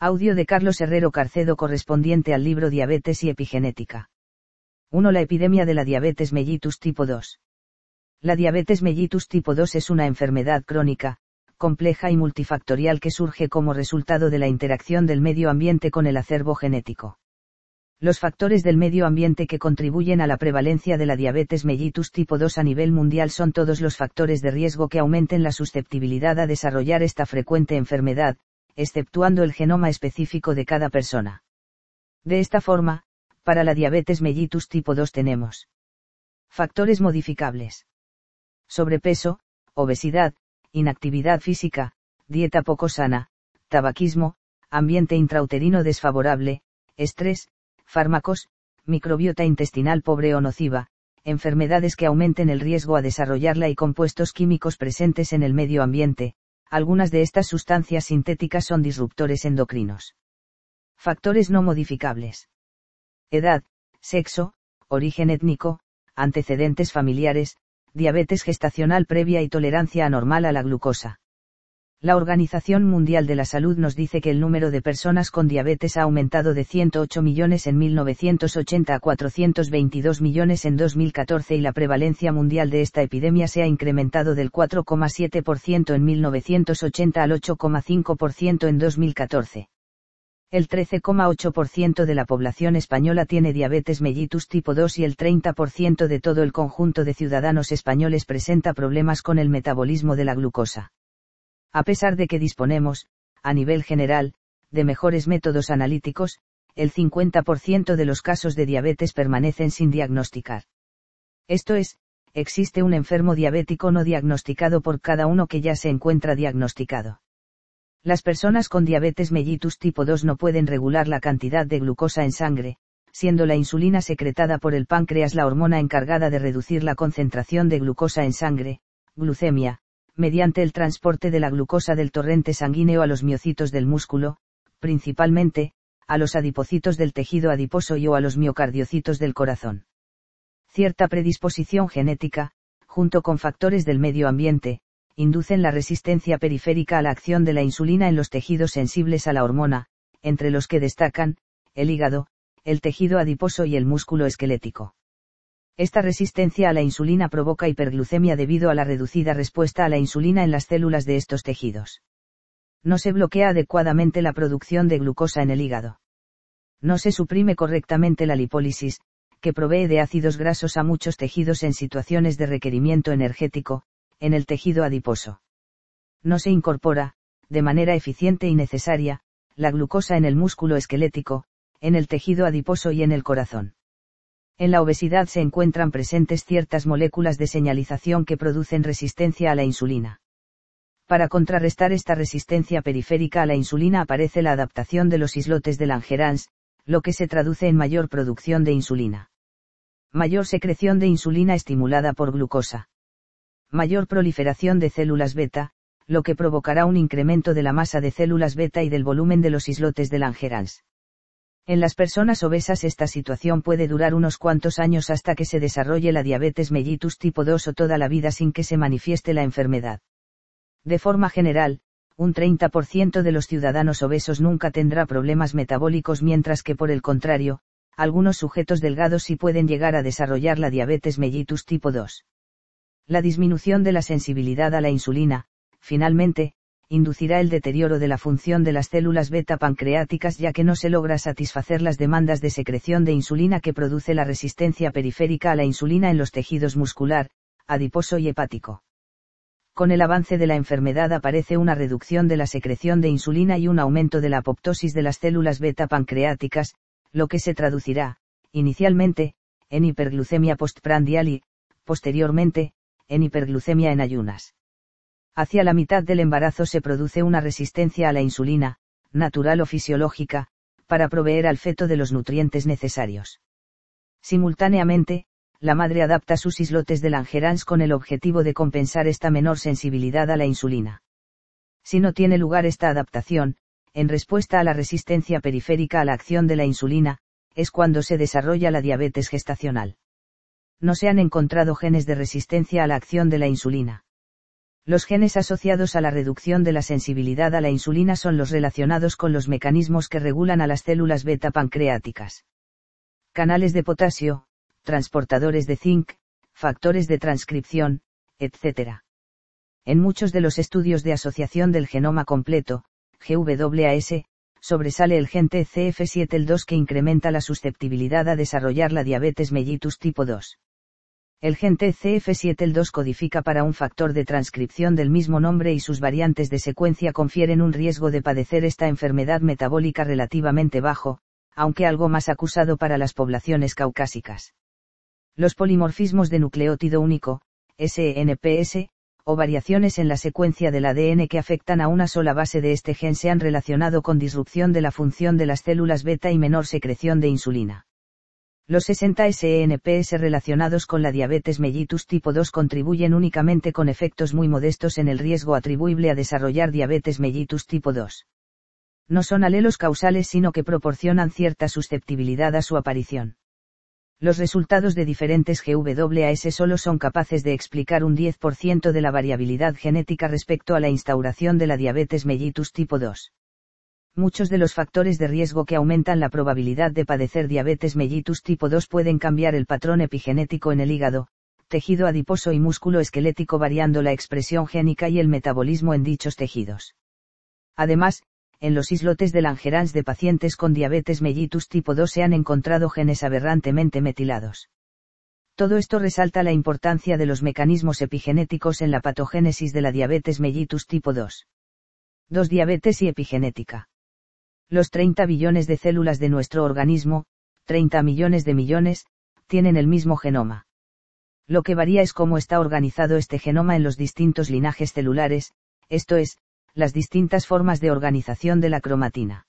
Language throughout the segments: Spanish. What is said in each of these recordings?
Audio de Carlos Herrero Carcedo correspondiente al libro Diabetes y Epigenética. 1. La epidemia de la diabetes mellitus tipo 2. La diabetes mellitus tipo 2 es una enfermedad crónica, compleja y multifactorial que surge como resultado de la interacción del medio ambiente con el acervo genético. Los factores del medio ambiente que contribuyen a la prevalencia de la diabetes mellitus tipo 2 a nivel mundial son todos los factores de riesgo que aumenten la susceptibilidad a desarrollar esta frecuente enfermedad, exceptuando el genoma específico de cada persona. De esta forma, para la diabetes mellitus tipo 2 tenemos factores modificables. Sobrepeso, obesidad, inactividad física, dieta poco sana, tabaquismo, ambiente intrauterino desfavorable, estrés, fármacos, microbiota intestinal pobre o nociva, enfermedades que aumenten el riesgo a desarrollarla y compuestos químicos presentes en el medio ambiente, algunas de estas sustancias sintéticas son disruptores endocrinos. Factores no modificables. Edad, sexo, origen étnico, antecedentes familiares, diabetes gestacional previa y tolerancia anormal a la glucosa. La Organización Mundial de la Salud nos dice que el número de personas con diabetes ha aumentado de 108 millones en 1980 a 422 millones en 2014 y la prevalencia mundial de esta epidemia se ha incrementado del 4,7% en 1980 al 8,5% en 2014. El 13,8% de la población española tiene diabetes mellitus tipo 2 y el 30% de todo el conjunto de ciudadanos españoles presenta problemas con el metabolismo de la glucosa. A pesar de que disponemos, a nivel general, de mejores métodos analíticos, el 50% de los casos de diabetes permanecen sin diagnosticar. Esto es, existe un enfermo diabético no diagnosticado por cada uno que ya se encuentra diagnosticado. Las personas con diabetes mellitus tipo 2 no pueden regular la cantidad de glucosa en sangre, siendo la insulina secretada por el páncreas la hormona encargada de reducir la concentración de glucosa en sangre, glucemia, mediante el transporte de la glucosa del torrente sanguíneo a los miocitos del músculo, principalmente, a los adipocitos del tejido adiposo y o a los miocardiocitos del corazón. Cierta predisposición genética, junto con factores del medio ambiente, inducen la resistencia periférica a la acción de la insulina en los tejidos sensibles a la hormona, entre los que destacan, el hígado, el tejido adiposo y el músculo esquelético. Esta resistencia a la insulina provoca hiperglucemia debido a la reducida respuesta a la insulina en las células de estos tejidos. No se bloquea adecuadamente la producción de glucosa en el hígado. No se suprime correctamente la lipólisis, que provee de ácidos grasos a muchos tejidos en situaciones de requerimiento energético, en el tejido adiposo. No se incorpora, de manera eficiente y necesaria, la glucosa en el músculo esquelético, en el tejido adiposo y en el corazón. En la obesidad se encuentran presentes ciertas moléculas de señalización que producen resistencia a la insulina. Para contrarrestar esta resistencia periférica a la insulina aparece la adaptación de los islotes de Langerhans, lo que se traduce en mayor producción de insulina. Mayor secreción de insulina estimulada por glucosa. Mayor proliferación de células beta, lo que provocará un incremento de la masa de células beta y del volumen de los islotes de Langerhans. En las personas obesas esta situación puede durar unos cuantos años hasta que se desarrolle la diabetes mellitus tipo 2 o toda la vida sin que se manifieste la enfermedad. De forma general, un 30% de los ciudadanos obesos nunca tendrá problemas metabólicos mientras que por el contrario, algunos sujetos delgados sí pueden llegar a desarrollar la diabetes mellitus tipo 2. La disminución de la sensibilidad a la insulina, finalmente, inducirá el deterioro de la función de las células beta pancreáticas ya que no se logra satisfacer las demandas de secreción de insulina que produce la resistencia periférica a la insulina en los tejidos muscular, adiposo y hepático. Con el avance de la enfermedad aparece una reducción de la secreción de insulina y un aumento de la apoptosis de las células beta pancreáticas, lo que se traducirá, inicialmente, en hiperglucemia postprandial y, posteriormente, en hiperglucemia en ayunas. Hacia la mitad del embarazo se produce una resistencia a la insulina, natural o fisiológica, para proveer al feto de los nutrientes necesarios. Simultáneamente, la madre adapta sus islotes de Langerhans con el objetivo de compensar esta menor sensibilidad a la insulina. Si no tiene lugar esta adaptación, en respuesta a la resistencia periférica a la acción de la insulina, es cuando se desarrolla la diabetes gestacional. No se han encontrado genes de resistencia a la acción de la insulina. Los genes asociados a la reducción de la sensibilidad a la insulina son los relacionados con los mecanismos que regulan a las células beta pancreáticas. Canales de potasio, transportadores de zinc, factores de transcripción, etc. En muchos de los estudios de asociación del genoma completo, GWAS, sobresale el gen TCF7L2 que incrementa la susceptibilidad a desarrollar la diabetes mellitus tipo 2. El gen TCF7L2 codifica para un factor de transcripción del mismo nombre y sus variantes de secuencia confieren un riesgo de padecer esta enfermedad metabólica relativamente bajo, aunque algo más acusado para las poblaciones caucásicas. Los polimorfismos de nucleótido único, SNPS, o variaciones en la secuencia del ADN que afectan a una sola base de este gen se han relacionado con disrupción de la función de las células beta y menor secreción de insulina. Los 60 SNPS relacionados con la diabetes mellitus tipo 2 contribuyen únicamente con efectos muy modestos en el riesgo atribuible a desarrollar diabetes mellitus tipo 2. No son alelos causales sino que proporcionan cierta susceptibilidad a su aparición. Los resultados de diferentes GWAS solo son capaces de explicar un 10% de la variabilidad genética respecto a la instauración de la diabetes mellitus tipo 2 muchos de los factores de riesgo que aumentan la probabilidad de padecer diabetes mellitus tipo 2 pueden cambiar el patrón epigenético en el hígado, tejido adiposo y músculo esquelético variando la expresión génica y el metabolismo en dichos tejidos. Además, en los islotes de Langerhans de pacientes con diabetes mellitus tipo 2 se han encontrado genes aberrantemente metilados. Todo esto resalta la importancia de los mecanismos epigenéticos en la patogénesis de la diabetes mellitus tipo 2. 2. Diabetes y epigenética. Los 30 billones de células de nuestro organismo, 30 millones de millones, tienen el mismo genoma. Lo que varía es cómo está organizado este genoma en los distintos linajes celulares, esto es, las distintas formas de organización de la cromatina.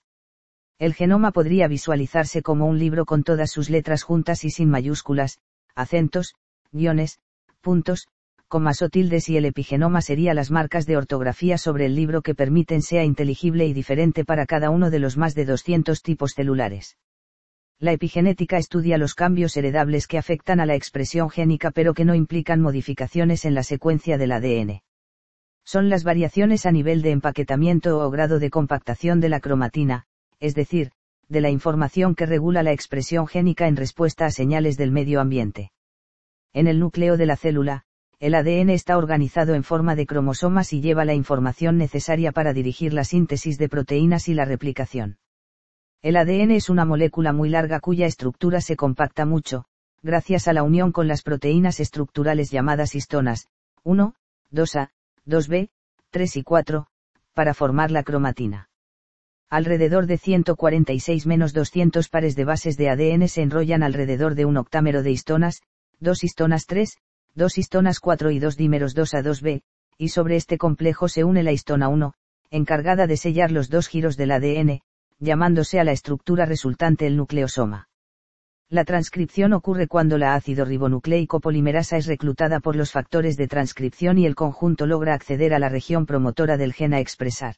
El genoma podría visualizarse como un libro con todas sus letras juntas y sin mayúsculas, acentos, guiones, puntos, comas o tildes y el epigenoma sería las marcas de ortografía sobre el libro que permiten sea inteligible y diferente para cada uno de los más de 200 tipos celulares. La epigenética estudia los cambios heredables que afectan a la expresión génica pero que no implican modificaciones en la secuencia del ADN. Son las variaciones a nivel de empaquetamiento o grado de compactación de la cromatina, es decir, de la información que regula la expresión génica en respuesta a señales del medio ambiente. En el núcleo de la célula, el ADN está organizado en forma de cromosomas y lleva la información necesaria para dirigir la síntesis de proteínas y la replicación. El ADN es una molécula muy larga cuya estructura se compacta mucho, gracias a la unión con las proteínas estructurales llamadas histonas, 1, 2A, 2B, 3 y 4, para formar la cromatina. Alrededor de 146-200 pares de bases de ADN se enrollan alrededor de un octámero de histonas, 2 histonas 3, dos histonas 4 y dos dímeros 2 a 2b, y sobre este complejo se une la histona 1, encargada de sellar los dos giros del ADN, llamándose a la estructura resultante el nucleosoma. La transcripción ocurre cuando la ácido ribonucleico polimerasa es reclutada por los factores de transcripción y el conjunto logra acceder a la región promotora del gen a expresar.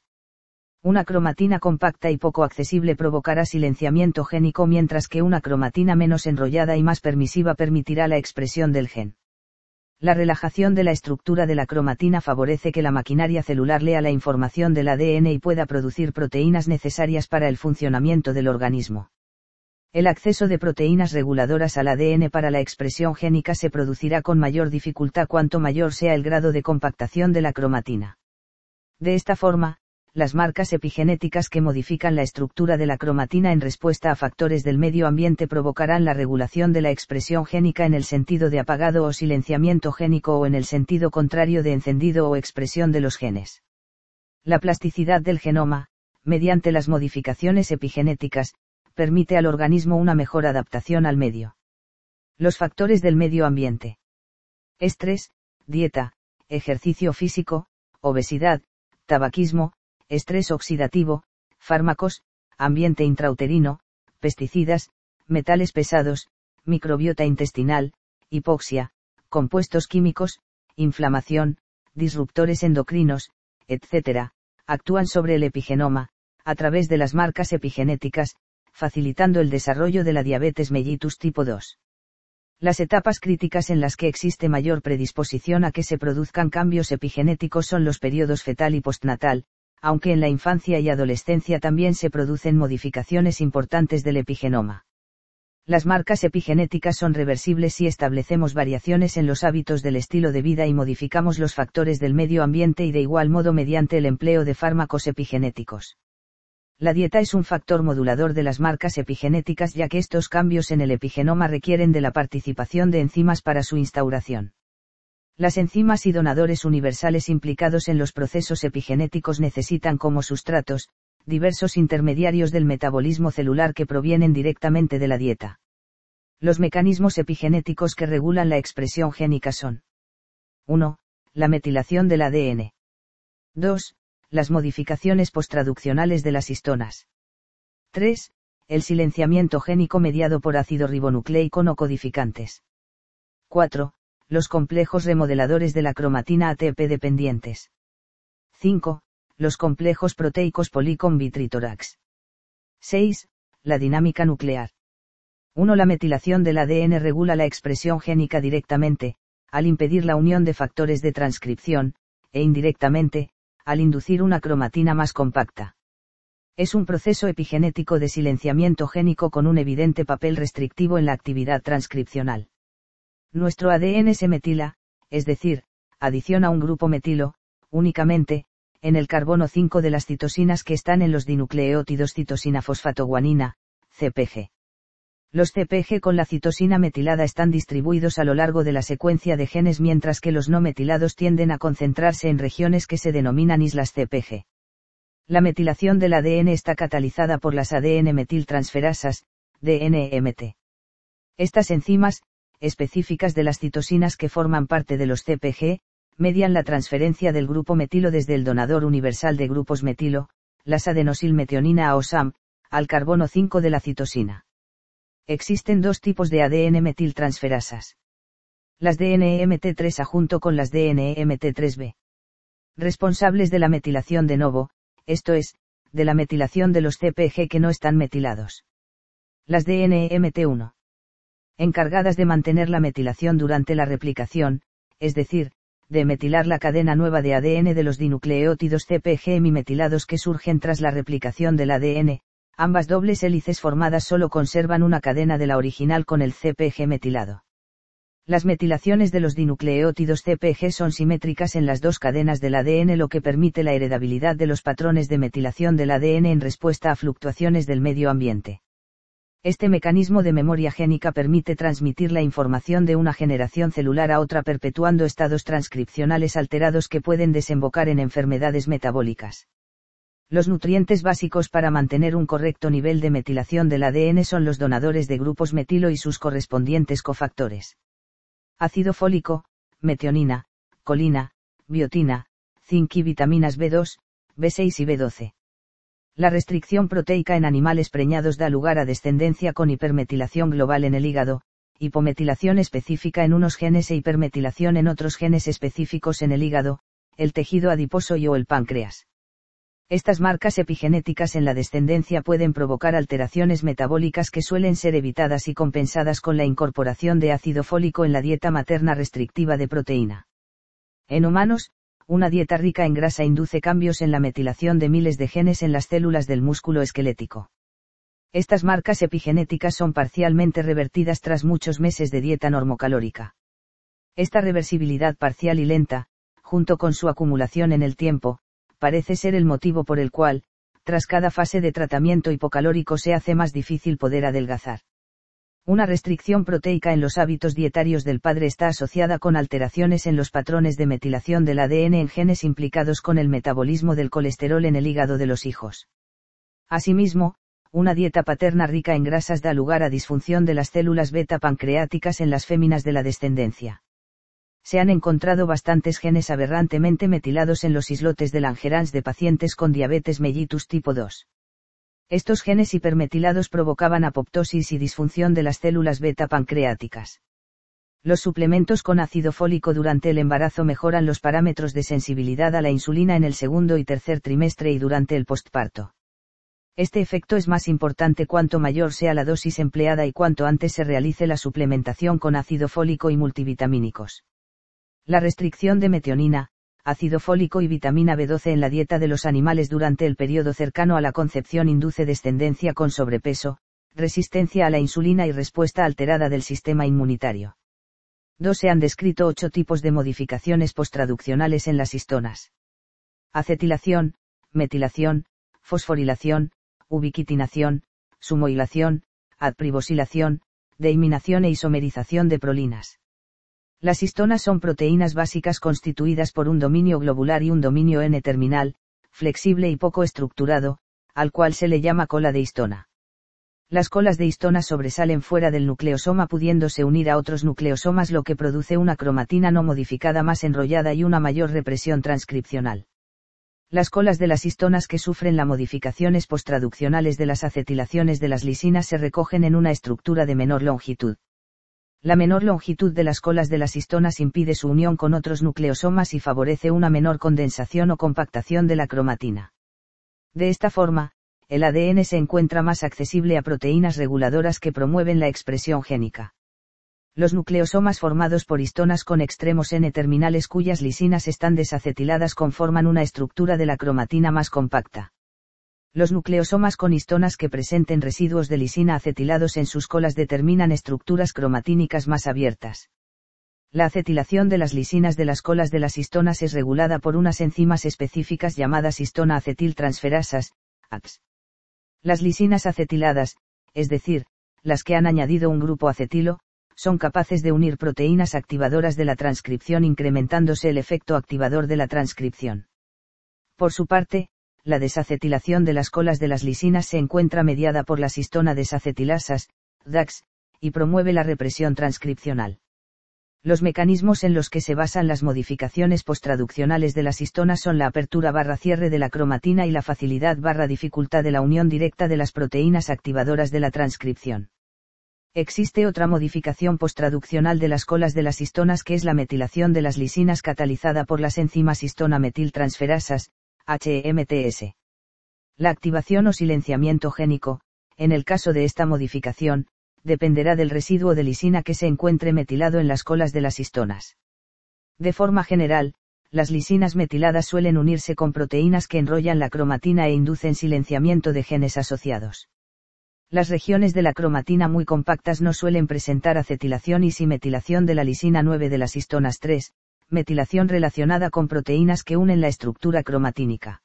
Una cromatina compacta y poco accesible provocará silenciamiento génico mientras que una cromatina menos enrollada y más permisiva permitirá la expresión del gen. La relajación de la estructura de la cromatina favorece que la maquinaria celular lea la información del ADN y pueda producir proteínas necesarias para el funcionamiento del organismo. El acceso de proteínas reguladoras al ADN para la expresión génica se producirá con mayor dificultad cuanto mayor sea el grado de compactación de la cromatina. De esta forma, las marcas epigenéticas que modifican la estructura de la cromatina en respuesta a factores del medio ambiente provocarán la regulación de la expresión génica en el sentido de apagado o silenciamiento génico o en el sentido contrario de encendido o expresión de los genes. La plasticidad del genoma, mediante las modificaciones epigenéticas, permite al organismo una mejor adaptación al medio. Los factores del medio ambiente. Estrés, dieta, ejercicio físico, obesidad, tabaquismo, estrés oxidativo, fármacos, ambiente intrauterino, pesticidas, metales pesados, microbiota intestinal, hipoxia, compuestos químicos, inflamación, disruptores endocrinos, etc., actúan sobre el epigenoma, a través de las marcas epigenéticas, facilitando el desarrollo de la diabetes mellitus tipo 2. Las etapas críticas en las que existe mayor predisposición a que se produzcan cambios epigenéticos son los periodos fetal y postnatal, aunque en la infancia y adolescencia también se producen modificaciones importantes del epigenoma. Las marcas epigenéticas son reversibles si establecemos variaciones en los hábitos del estilo de vida y modificamos los factores del medio ambiente y de igual modo mediante el empleo de fármacos epigenéticos. La dieta es un factor modulador de las marcas epigenéticas ya que estos cambios en el epigenoma requieren de la participación de enzimas para su instauración. Las enzimas y donadores universales implicados en los procesos epigenéticos necesitan como sustratos, diversos intermediarios del metabolismo celular que provienen directamente de la dieta. Los mecanismos epigenéticos que regulan la expresión génica son 1. La metilación del ADN. 2. Las modificaciones postraduccionales de las histonas. 3. El silenciamiento génico mediado por ácido ribonucleico no codificantes. 4. Los complejos remodeladores de la cromatina ATP dependientes. 5 los complejos proteicos policom vitritorax. 6. La dinámica nuclear. 1. La metilación del ADN regula la expresión génica directamente, al impedir la unión de factores de transcripción, e indirectamente, al inducir una cromatina más compacta. Es un proceso epigenético de silenciamiento génico con un evidente papel restrictivo en la actividad transcripcional. Nuestro ADN se metila, es decir, adiciona un grupo metilo, únicamente, en el carbono 5 de las citosinas que están en los dinucleótidos citosina fosfatoguanina, CPG. Los CPG con la citosina metilada están distribuidos a lo largo de la secuencia de genes mientras que los no metilados tienden a concentrarse en regiones que se denominan islas CPG. La metilación del ADN está catalizada por las ADN metiltransferasas, DNMT. Estas enzimas, específicas de las citosinas que forman parte de los CPG, median la transferencia del grupo metilo desde el donador universal de grupos metilo, las adenosilmetionina a OSAM, al carbono 5 de la citosina. Existen dos tipos de ADN metiltransferasas. Las DNMT3A junto con las DNMT3B. Responsables de la metilación de novo, esto es, de la metilación de los CPG que no están metilados. Las DNMT1. Encargadas de mantener la metilación durante la replicación, es decir, de metilar la cadena nueva de ADN de los dinucleótidos CPG mimetilados que surgen tras la replicación del ADN, ambas dobles hélices formadas solo conservan una cadena de la original con el CPG metilado. Las metilaciones de los dinucleótidos CPG son simétricas en las dos cadenas del ADN lo que permite la heredabilidad de los patrones de metilación del ADN en respuesta a fluctuaciones del medio ambiente. Este mecanismo de memoria génica permite transmitir la información de una generación celular a otra perpetuando estados transcripcionales alterados que pueden desembocar en enfermedades metabólicas. Los nutrientes básicos para mantener un correcto nivel de metilación del ADN son los donadores de grupos metilo y sus correspondientes cofactores. Ácido fólico, metionina, colina, biotina, zinc y vitaminas B2, B6 y B12. La restricción proteica en animales preñados da lugar a descendencia con hipermetilación global en el hígado, hipometilación específica en unos genes e hipermetilación en otros genes específicos en el hígado, el tejido adiposo y o el páncreas. Estas marcas epigenéticas en la descendencia pueden provocar alteraciones metabólicas que suelen ser evitadas y compensadas con la incorporación de ácido fólico en la dieta materna restrictiva de proteína. En humanos, una dieta rica en grasa induce cambios en la metilación de miles de genes en las células del músculo esquelético. Estas marcas epigenéticas son parcialmente revertidas tras muchos meses de dieta normocalórica. Esta reversibilidad parcial y lenta, junto con su acumulación en el tiempo, parece ser el motivo por el cual, tras cada fase de tratamiento hipocalórico se hace más difícil poder adelgazar. Una restricción proteica en los hábitos dietarios del padre está asociada con alteraciones en los patrones de metilación del ADN en genes implicados con el metabolismo del colesterol en el hígado de los hijos. Asimismo, una dieta paterna rica en grasas da lugar a disfunción de las células beta pancreáticas en las féminas de la descendencia. Se han encontrado bastantes genes aberrantemente metilados en los islotes de Langerhans de pacientes con diabetes mellitus tipo 2. Estos genes hipermetilados provocaban apoptosis y disfunción de las células beta pancreáticas. Los suplementos con ácido fólico durante el embarazo mejoran los parámetros de sensibilidad a la insulina en el segundo y tercer trimestre y durante el postparto. Este efecto es más importante cuanto mayor sea la dosis empleada y cuanto antes se realice la suplementación con ácido fólico y multivitamínicos. La restricción de metionina, ácido fólico y vitamina B12 en la dieta de los animales durante el periodo cercano a la concepción induce descendencia con sobrepeso, resistencia a la insulina y respuesta alterada del sistema inmunitario. 2. Se han descrito ocho tipos de modificaciones postraduccionales en las histonas. Acetilación, metilación, fosforilación, ubiquitinación, sumoilación, adpribosilación, deiminación e isomerización de prolinas. Las histonas son proteínas básicas constituidas por un dominio globular y un dominio N-terminal, flexible y poco estructurado, al cual se le llama cola de histona. Las colas de histona sobresalen fuera del nucleosoma pudiéndose unir a otros nucleosomas lo que produce una cromatina no modificada más enrollada y una mayor represión transcripcional. Las colas de las histonas que sufren las modificaciones postraduccionales de las acetilaciones de las lisinas se recogen en una estructura de menor longitud. La menor longitud de las colas de las histonas impide su unión con otros nucleosomas y favorece una menor condensación o compactación de la cromatina. De esta forma, el ADN se encuentra más accesible a proteínas reguladoras que promueven la expresión génica. Los nucleosomas formados por histonas con extremos N-terminales cuyas lisinas están desacetiladas conforman una estructura de la cromatina más compacta. Los nucleosomas con histonas que presenten residuos de lisina acetilados en sus colas determinan estructuras cromatínicas más abiertas. La acetilación de las lisinas de las colas de las histonas es regulada por unas enzimas específicas llamadas histona acetiltransferasas, ATS. Las lisinas acetiladas, es decir, las que han añadido un grupo acetilo, son capaces de unir proteínas activadoras de la transcripción incrementándose el efecto activador de la transcripción. Por su parte, la desacetilación de las colas de las lisinas se encuentra mediada por la histona desacetilasas, DAX, y promueve la represión transcripcional. Los mecanismos en los que se basan las modificaciones postraduccionales de las histonas son la apertura barra cierre de la cromatina y la facilidad barra dificultad de la unión directa de las proteínas activadoras de la transcripción. Existe otra modificación postraduccional de las colas de las histonas que es la metilación de las lisinas catalizada por las enzimas histona metiltransferasas, HMTS. La activación o silenciamiento génico, en el caso de esta modificación, dependerá del residuo de lisina que se encuentre metilado en las colas de las histonas. De forma general, las lisinas metiladas suelen unirse con proteínas que enrollan la cromatina e inducen silenciamiento de genes asociados. Las regiones de la cromatina muy compactas no suelen presentar acetilación y simetilación de la lisina 9 de las histonas 3, metilación relacionada con proteínas que unen la estructura cromatínica.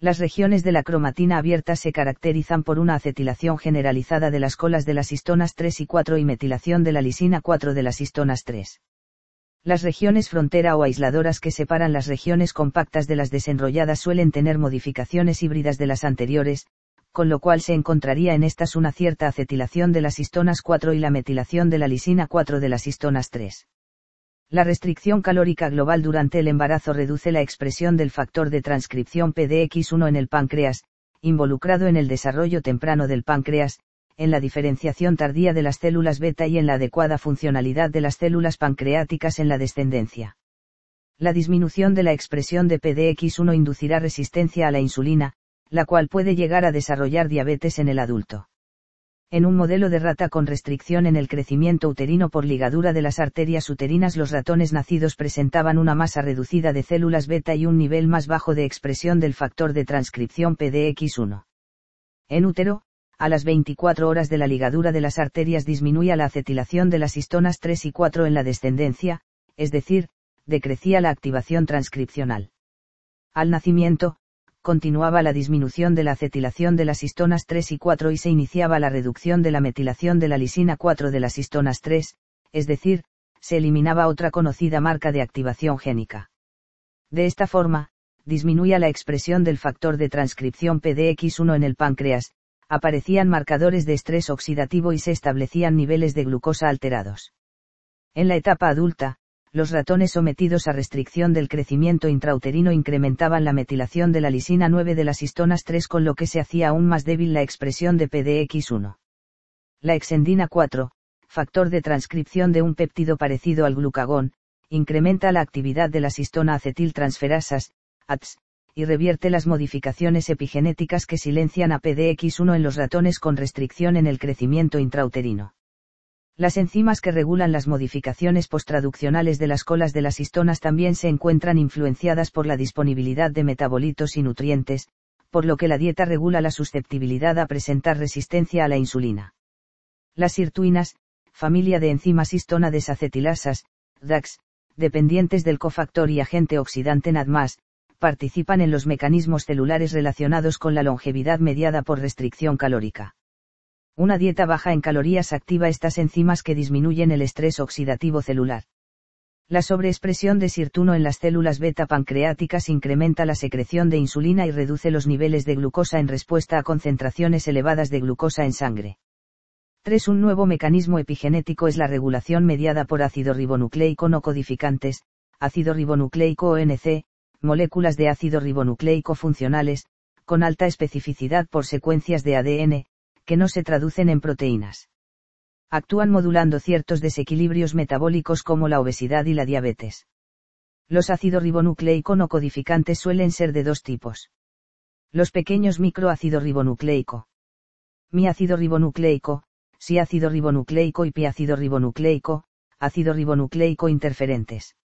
Las regiones de la cromatina abierta se caracterizan por una acetilación generalizada de las colas de las histonas 3 y 4 y metilación de la lisina 4 de las histonas 3. Las regiones frontera o aisladoras que separan las regiones compactas de las desenrolladas suelen tener modificaciones híbridas de las anteriores, con lo cual se encontraría en estas una cierta acetilación de las histonas 4 y la metilación de la lisina 4 de las histonas 3. La restricción calórica global durante el embarazo reduce la expresión del factor de transcripción PDX1 en el páncreas, involucrado en el desarrollo temprano del páncreas, en la diferenciación tardía de las células beta y en la adecuada funcionalidad de las células pancreáticas en la descendencia. La disminución de la expresión de PDX1 inducirá resistencia a la insulina, la cual puede llegar a desarrollar diabetes en el adulto en un modelo de rata con restricción en el crecimiento uterino por ligadura de las arterias uterinas los ratones nacidos presentaban una masa reducida de células beta y un nivel más bajo de expresión del factor de transcripción PDX1. En útero, a las 24 horas de la ligadura de las arterias disminuía la acetilación de las histonas 3 y 4 en la descendencia, es decir, decrecía la activación transcripcional. Al nacimiento, continuaba la disminución de la acetilación de las histonas 3 y 4 y se iniciaba la reducción de la metilación de la lisina 4 de las histonas 3, es decir, se eliminaba otra conocida marca de activación génica. De esta forma, disminuía la expresión del factor de transcripción PDX1 en el páncreas, aparecían marcadores de estrés oxidativo y se establecían niveles de glucosa alterados. En la etapa adulta, los ratones sometidos a restricción del crecimiento intrauterino incrementaban la metilación de la lisina 9 de las histonas 3 con lo que se hacía aún más débil la expresión de PDX1. La exendina 4, factor de transcripción de un péptido parecido al glucagón, incrementa la actividad de las histona acetiltransferasas, ATS, y revierte las modificaciones epigenéticas que silencian a PDX1 en los ratones con restricción en el crecimiento intrauterino. Las enzimas que regulan las modificaciones postraduccionales de las colas de las histonas también se encuentran influenciadas por la disponibilidad de metabolitos y nutrientes, por lo que la dieta regula la susceptibilidad a presentar resistencia a la insulina. Las sirtuinas, familia de enzimas histona desacetilasas, DAX, dependientes del cofactor y agente oxidante NADMAS, participan en los mecanismos celulares relacionados con la longevidad mediada por restricción calórica. Una dieta baja en calorías activa estas enzimas que disminuyen el estrés oxidativo celular. La sobreexpresión de sirtuno en las células beta pancreáticas incrementa la secreción de insulina y reduce los niveles de glucosa en respuesta a concentraciones elevadas de glucosa en sangre. 3. Un nuevo mecanismo epigenético es la regulación mediada por ácido ribonucleico no codificantes, ácido ribonucleico ONC, moléculas de ácido ribonucleico funcionales, con alta especificidad por secuencias de ADN, que no se traducen en proteínas. Actúan modulando ciertos desequilibrios metabólicos como la obesidad y la diabetes. Los ácidos ribonucleico no codificantes suelen ser de dos tipos. Los pequeños microácido ribonucleico. Mi ácido ribonucleico, si ácido ribonucleico y piácido ribonucleico, ácido ribonucleico interferentes.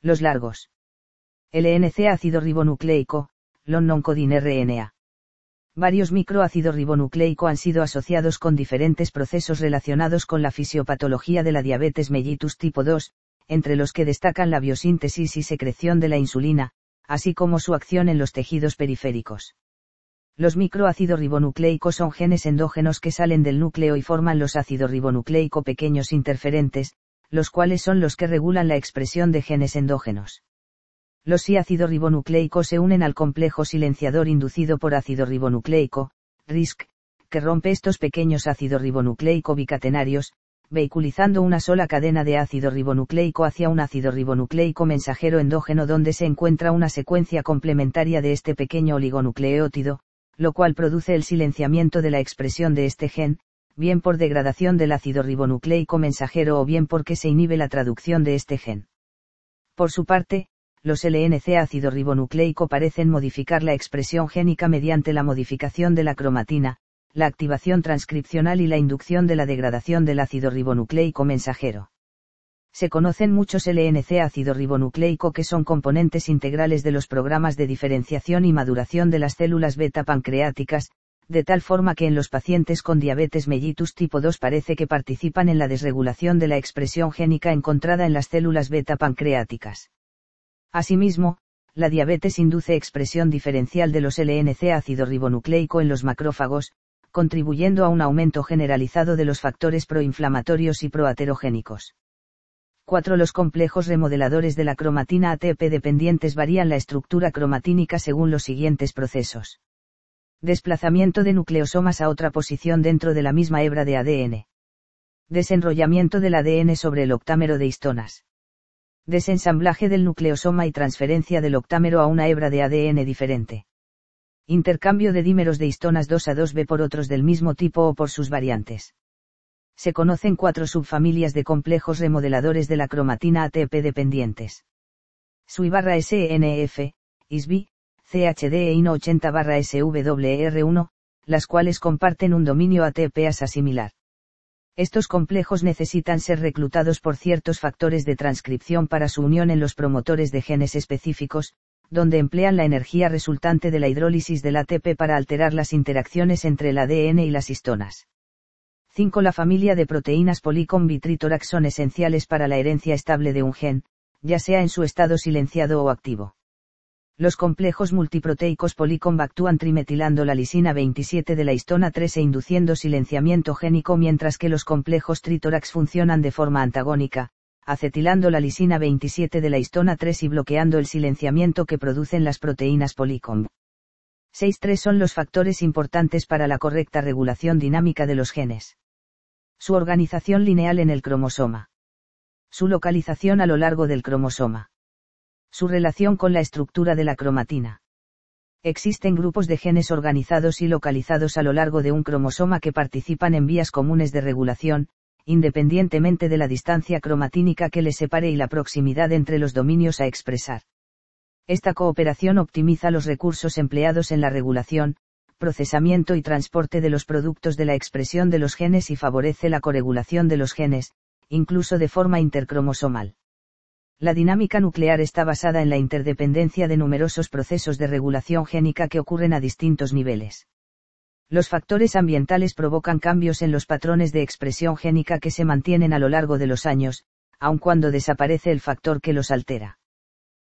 Los largos. LNC ácido ribonucleico, lon non RNA varios microácidos ribonucleico han sido asociados con diferentes procesos relacionados con la fisiopatología de la diabetes mellitus tipo 2, entre los que destacan la biosíntesis y secreción de la insulina, así como su acción en los tejidos periféricos. Los microácidos ribonucleicos son genes endógenos que salen del núcleo y forman los ácidos ribonucleico pequeños interferentes, los cuales son los que regulan la expresión de genes endógenos. Los ácido ribonucleico se unen al complejo silenciador inducido por ácido ribonucleico, RISC, que rompe estos pequeños ácido ribonucleico bicatenarios, vehiculizando una sola cadena de ácido ribonucleico hacia un ácido ribonucleico mensajero endógeno donde se encuentra una secuencia complementaria de este pequeño oligonucleótido, lo cual produce el silenciamiento de la expresión de este gen, bien por degradación del ácido ribonucleico mensajero o bien porque se inhibe la traducción de este gen. Por su parte, los LNC ácido ribonucleico parecen modificar la expresión génica mediante la modificación de la cromatina, la activación transcripcional y la inducción de la degradación del ácido ribonucleico mensajero. Se conocen muchos LNC ácido ribonucleico que son componentes integrales de los programas de diferenciación y maduración de las células beta pancreáticas, de tal forma que en los pacientes con diabetes mellitus tipo 2 parece que participan en la desregulación de la expresión génica encontrada en las células beta pancreáticas. Asimismo, la diabetes induce expresión diferencial de los LNC ácido ribonucleico en los macrófagos, contribuyendo a un aumento generalizado de los factores proinflamatorios y proaterogénicos. 4. Los complejos remodeladores de la cromatina ATP dependientes varían la estructura cromatínica según los siguientes procesos. Desplazamiento de nucleosomas a otra posición dentro de la misma hebra de ADN. Desenrollamiento del ADN sobre el octámero de histonas desensamblaje del nucleosoma y transferencia del octámero a una hebra de ADN diferente. Intercambio de dímeros de histonas 2 a 2b por otros del mismo tipo o por sus variantes. Se conocen cuatro subfamilias de complejos remodeladores de la cromatina ATP dependientes. SUI barra SNF, ISB, CHD e INO 80 barra SWR1, las cuales comparten un dominio ATP asa similar. Estos complejos necesitan ser reclutados por ciertos factores de transcripción para su unión en los promotores de genes específicos, donde emplean la energía resultante de la hidrólisis del ATP para alterar las interacciones entre el ADN y las histonas. 5. La familia de proteínas Polycomb Bitritorax son esenciales para la herencia estable de un gen, ya sea en su estado silenciado o activo. Los complejos multiproteicos Polycomb actúan trimetilando la lisina 27 de la histona 3 e induciendo silenciamiento génico mientras que los complejos Tritorax funcionan de forma antagónica, acetilando la lisina 27 de la histona 3 y bloqueando el silenciamiento que producen las proteínas Polycomb. 6.3 son los factores importantes para la correcta regulación dinámica de los genes. Su organización lineal en el cromosoma. Su localización a lo largo del cromosoma. Su relación con la estructura de la cromatina. Existen grupos de genes organizados y localizados a lo largo de un cromosoma que participan en vías comunes de regulación, independientemente de la distancia cromatínica que les separe y la proximidad entre los dominios a expresar. Esta cooperación optimiza los recursos empleados en la regulación, procesamiento y transporte de los productos de la expresión de los genes y favorece la coregulación de los genes, incluso de forma intercromosomal. La dinámica nuclear está basada en la interdependencia de numerosos procesos de regulación génica que ocurren a distintos niveles. Los factores ambientales provocan cambios en los patrones de expresión génica que se mantienen a lo largo de los años, aun cuando desaparece el factor que los altera.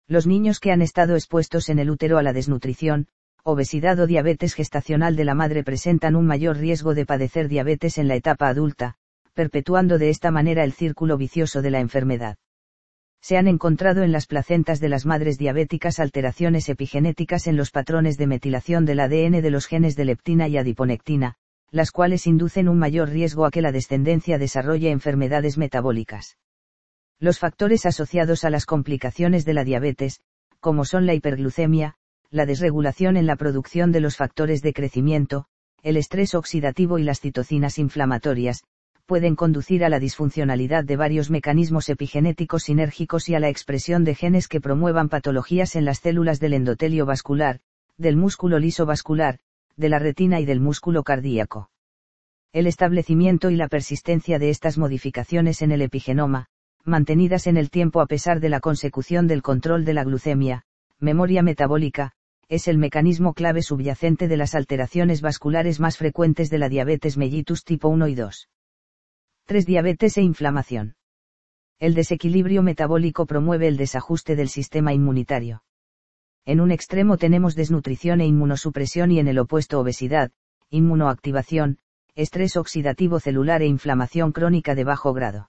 Los niños que han estado expuestos en el útero a la desnutrición, obesidad o diabetes gestacional de la madre presentan un mayor riesgo de padecer diabetes en la etapa adulta, perpetuando de esta manera el círculo vicioso de la enfermedad. Se han encontrado en las placentas de las madres diabéticas alteraciones epigenéticas en los patrones de metilación del ADN de los genes de leptina y adiponectina, las cuales inducen un mayor riesgo a que la descendencia desarrolle enfermedades metabólicas. Los factores asociados a las complicaciones de la diabetes, como son la hiperglucemia, la desregulación en la producción de los factores de crecimiento, el estrés oxidativo y las citocinas inflamatorias, pueden conducir a la disfuncionalidad de varios mecanismos epigenéticos sinérgicos y a la expresión de genes que promuevan patologías en las células del endotelio vascular, del músculo liso vascular, de la retina y del músculo cardíaco. El establecimiento y la persistencia de estas modificaciones en el epigenoma, mantenidas en el tiempo a pesar de la consecución del control de la glucemia, memoria metabólica, es el mecanismo clave subyacente de las alteraciones vasculares más frecuentes de la diabetes mellitus tipo 1 y 2. 3. Diabetes e inflamación. El desequilibrio metabólico promueve el desajuste del sistema inmunitario. En un extremo tenemos desnutrición e inmunosupresión y en el opuesto obesidad, inmunoactivación, estrés oxidativo celular e inflamación crónica de bajo grado.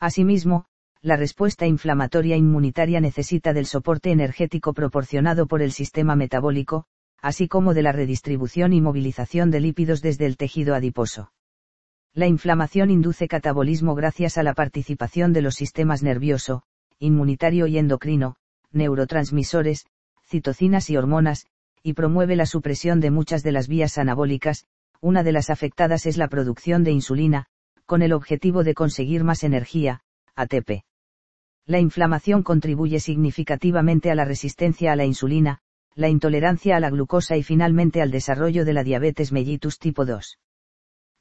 Asimismo, la respuesta inflamatoria inmunitaria necesita del soporte energético proporcionado por el sistema metabólico, así como de la redistribución y movilización de lípidos desde el tejido adiposo. La inflamación induce catabolismo gracias a la participación de los sistemas nervioso, inmunitario y endocrino, neurotransmisores, citocinas y hormonas, y promueve la supresión de muchas de las vías anabólicas, una de las afectadas es la producción de insulina, con el objetivo de conseguir más energía, ATP. La inflamación contribuye significativamente a la resistencia a la insulina, la intolerancia a la glucosa y finalmente al desarrollo de la diabetes mellitus tipo 2.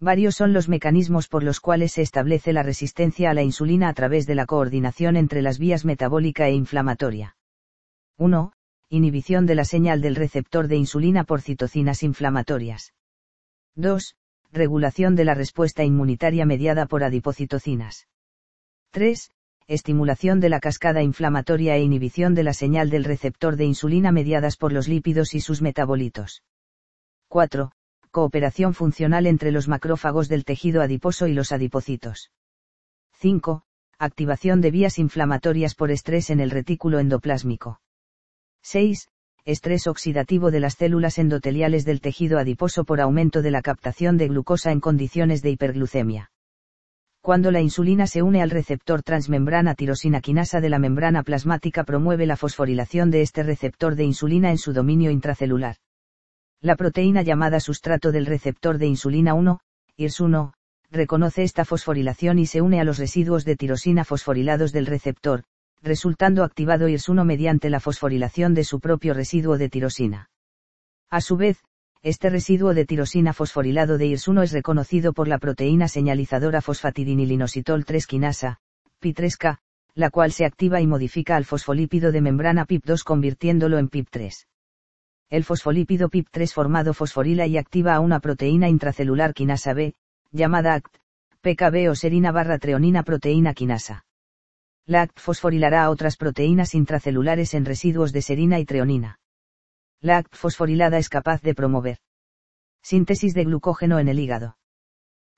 Varios son los mecanismos por los cuales se establece la resistencia a la insulina a través de la coordinación entre las vías metabólica e inflamatoria. 1. Inhibición de la señal del receptor de insulina por citocinas inflamatorias. 2. Regulación de la respuesta inmunitaria mediada por adipocitocinas. 3 estimulación de la cascada inflamatoria e inhibición de la señal del receptor de insulina mediadas por los lípidos y sus metabolitos. 4. Cooperación funcional entre los macrófagos del tejido adiposo y los adipocitos. 5. Activación de vías inflamatorias por estrés en el retículo endoplásmico. 6. Estrés oxidativo de las células endoteliales del tejido adiposo por aumento de la captación de glucosa en condiciones de hiperglucemia. Cuando la insulina se une al receptor transmembrana tirosina quinasa de la membrana plasmática promueve la fosforilación de este receptor de insulina en su dominio intracelular. La proteína llamada sustrato del receptor de insulina 1, IRS1, reconoce esta fosforilación y se une a los residuos de tirosina fosforilados del receptor, resultando activado IRS1 mediante la fosforilación de su propio residuo de tirosina. A su vez, este residuo de tirosina fosforilado de IRS1 es reconocido por la proteína señalizadora fosfatidinilinositol 3 quinasa, PI3K, la cual se activa y modifica al fosfolípido de membrana PIP2 convirtiéndolo en PIP3. El fosfolípido PIP3 formado fosforila y activa a una proteína intracelular quinasa B, llamada ACT, PKB o serina barra treonina proteína quinasa. La ACT fosforilará a otras proteínas intracelulares en residuos de serina y treonina. La ACT fosforilada es capaz de promover síntesis de glucógeno en el hígado.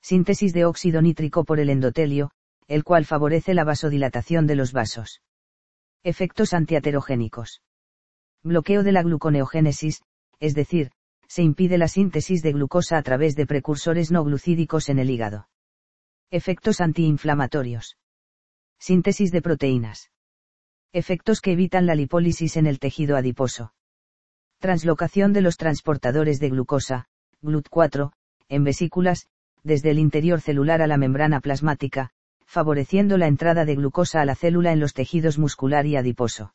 Síntesis de óxido nítrico por el endotelio, el cual favorece la vasodilatación de los vasos. Efectos antiaterogénicos. Bloqueo de la gluconeogénesis, es decir, se impide la síntesis de glucosa a través de precursores no glucídicos en el hígado. Efectos antiinflamatorios. Síntesis de proteínas. Efectos que evitan la lipólisis en el tejido adiposo. Translocación de los transportadores de glucosa, GLUT4, en vesículas, desde el interior celular a la membrana plasmática, favoreciendo la entrada de glucosa a la célula en los tejidos muscular y adiposo.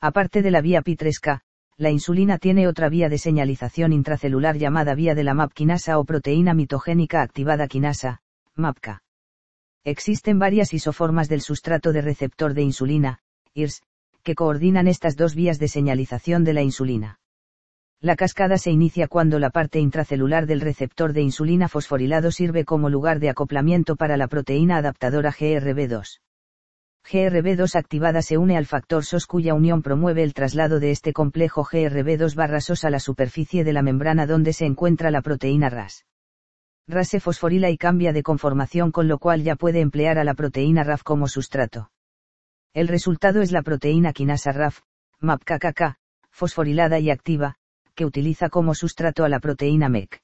Aparte de la vía P3K, la insulina tiene otra vía de señalización intracelular llamada vía de la MAP quinasa o proteína mitogénica activada quinasa, MAPK. Existen varias isoformas del sustrato de receptor de insulina, IRS, que coordinan estas dos vías de señalización de la insulina. La cascada se inicia cuando la parte intracelular del receptor de insulina fosforilado sirve como lugar de acoplamiento para la proteína adaptadora GRB2. GRB2 activada se une al factor SOS cuya unión promueve el traslado de este complejo GRB2 barra SOS a la superficie de la membrana donde se encuentra la proteína RAS. RAS se fosforila y cambia de conformación con lo cual ya puede emplear a la proteína RAF como sustrato. El resultado es la proteína quinasa RAF, MAPKKK, fosforilada y activa, que utiliza como sustrato a la proteína MEC.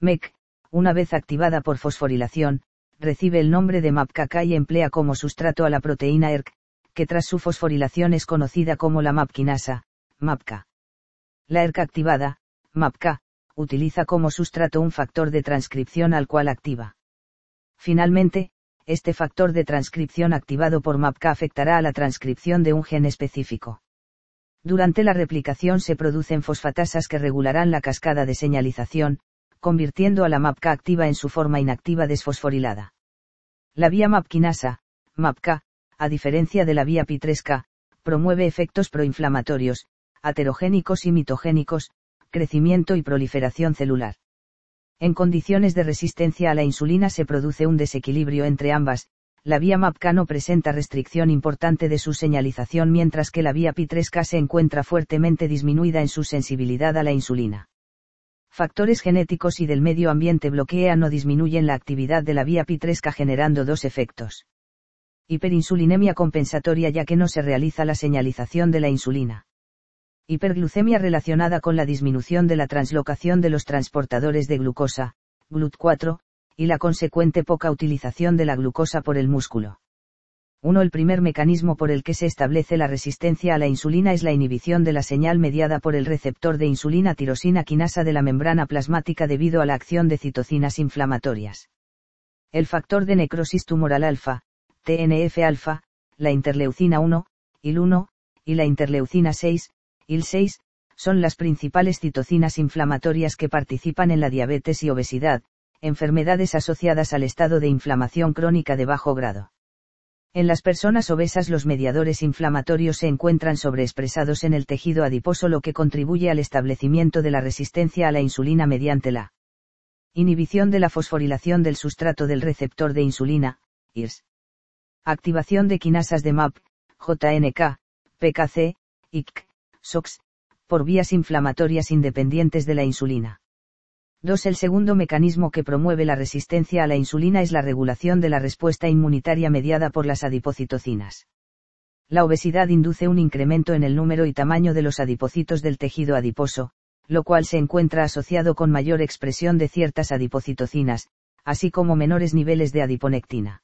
MEC, una vez activada por fosforilación, recibe el nombre de MAPKK y emplea como sustrato a la proteína ERK, que tras su fosforilación es conocida como la MAPkinasa, MAPK. La ERK activada, MAPK, utiliza como sustrato un factor de transcripción al cual activa. Finalmente, este factor de transcripción activado por MAPK afectará a la transcripción de un gen específico. Durante la replicación se producen fosfatasas que regularán la cascada de señalización, convirtiendo a la MAPK activa en su forma inactiva desfosforilada. La vía MAPkinasa, MAPK, a diferencia de la vía P3K, promueve efectos proinflamatorios, aterogénicos y mitogénicos, crecimiento y proliferación celular. En condiciones de resistencia a la insulina se produce un desequilibrio entre ambas, la vía MAPK no presenta restricción importante de su señalización mientras que la vía P3K se encuentra fuertemente disminuida en su sensibilidad a la insulina. Factores genéticos y del medio ambiente bloquean o disminuyen la actividad de la vía P3K generando dos efectos. Hiperinsulinemia compensatoria ya que no se realiza la señalización de la insulina. Hiperglucemia relacionada con la disminución de la translocación de los transportadores de glucosa, GLUT4, y la consecuente poca utilización de la glucosa por el músculo. 1. El primer mecanismo por el que se establece la resistencia a la insulina es la inhibición de la señal mediada por el receptor de insulina tirosina quinasa de la membrana plasmática debido a la acción de citocinas inflamatorias. El factor de necrosis tumoral alfa, TNF-alfa, la interleucina 1, IL-1, y la interleucina 6, IL-6, son las principales citocinas inflamatorias que participan en la diabetes y obesidad, enfermedades asociadas al estado de inflamación crónica de bajo grado. En las personas obesas los mediadores inflamatorios se encuentran sobreexpresados en el tejido adiposo lo que contribuye al establecimiento de la resistencia a la insulina mediante la inhibición de la fosforilación del sustrato del receptor de insulina, IRS. Activación de quinasas de MAP, JNK, PKC, IC, SOX, por vías inflamatorias independientes de la insulina. 2. El segundo mecanismo que promueve la resistencia a la insulina es la regulación de la respuesta inmunitaria mediada por las adipocitocinas. La obesidad induce un incremento en el número y tamaño de los adipocitos del tejido adiposo, lo cual se encuentra asociado con mayor expresión de ciertas adipocitocinas, así como menores niveles de adiponectina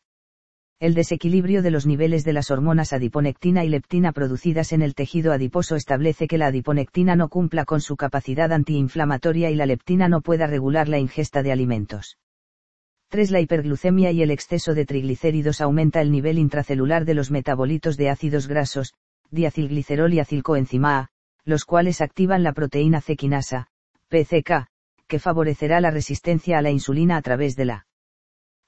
el desequilibrio de los niveles de las hormonas adiponectina y leptina producidas en el tejido adiposo establece que la adiponectina no cumpla con su capacidad antiinflamatoria y la leptina no pueda regular la ingesta de alimentos. 3. La hiperglucemia y el exceso de triglicéridos aumenta el nivel intracelular de los metabolitos de ácidos grasos, diacilglicerol y acilcoenzima A, los cuales activan la proteína C quinasa, PCK, que favorecerá la resistencia a la insulina a través de la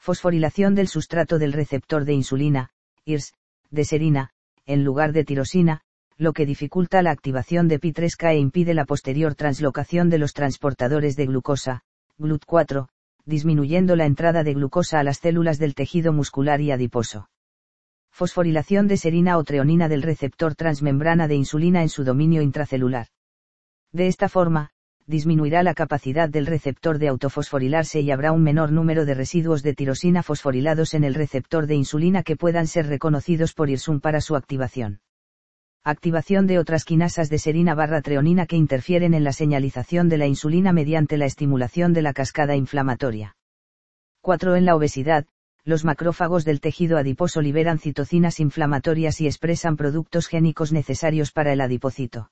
fosforilación del sustrato del receptor de insulina, IRS, de serina, en lugar de tirosina, lo que dificulta la activación de Pi3K e impide la posterior translocación de los transportadores de glucosa, GLUT4, disminuyendo la entrada de glucosa a las células del tejido muscular y adiposo. Fosforilación de serina o treonina del receptor transmembrana de insulina en su dominio intracelular. De esta forma, disminuirá la capacidad del receptor de autofosforilarse y habrá un menor número de residuos de tirosina fosforilados en el receptor de insulina que puedan ser reconocidos por IRSUM para su activación. Activación de otras quinasas de serina barra treonina que interfieren en la señalización de la insulina mediante la estimulación de la cascada inflamatoria. 4. En la obesidad, los macrófagos del tejido adiposo liberan citocinas inflamatorias y expresan productos génicos necesarios para el adipocito.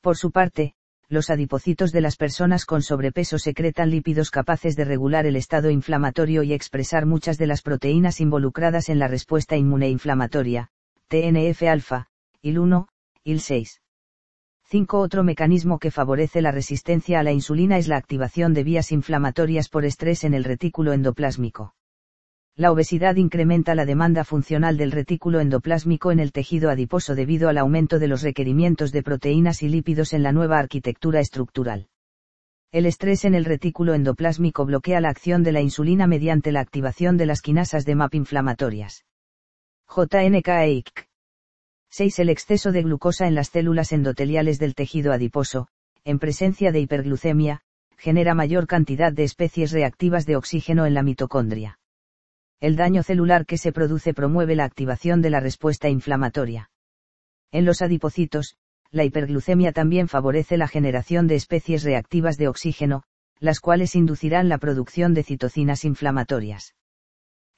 Por su parte, los adipocitos de las personas con sobrepeso secretan lípidos capaces de regular el estado inflamatorio y expresar muchas de las proteínas involucradas en la respuesta inmune inflamatoria, TNF-alfa, IL-1, IL-6. 5. Otro mecanismo que favorece la resistencia a la insulina es la activación de vías inflamatorias por estrés en el retículo endoplásmico. La obesidad incrementa la demanda funcional del retículo endoplásmico en el tejido adiposo debido al aumento de los requerimientos de proteínas y lípidos en la nueva arquitectura estructural. El estrés en el retículo endoplásmico bloquea la acción de la insulina mediante la activación de las quinasas de MAP inflamatorias. JNK 6. El exceso de glucosa en las células endoteliales del tejido adiposo, en presencia de hiperglucemia, genera mayor cantidad de especies reactivas de oxígeno en la mitocondria. El daño celular que se produce promueve la activación de la respuesta inflamatoria. En los adipocitos, la hiperglucemia también favorece la generación de especies reactivas de oxígeno, las cuales inducirán la producción de citocinas inflamatorias.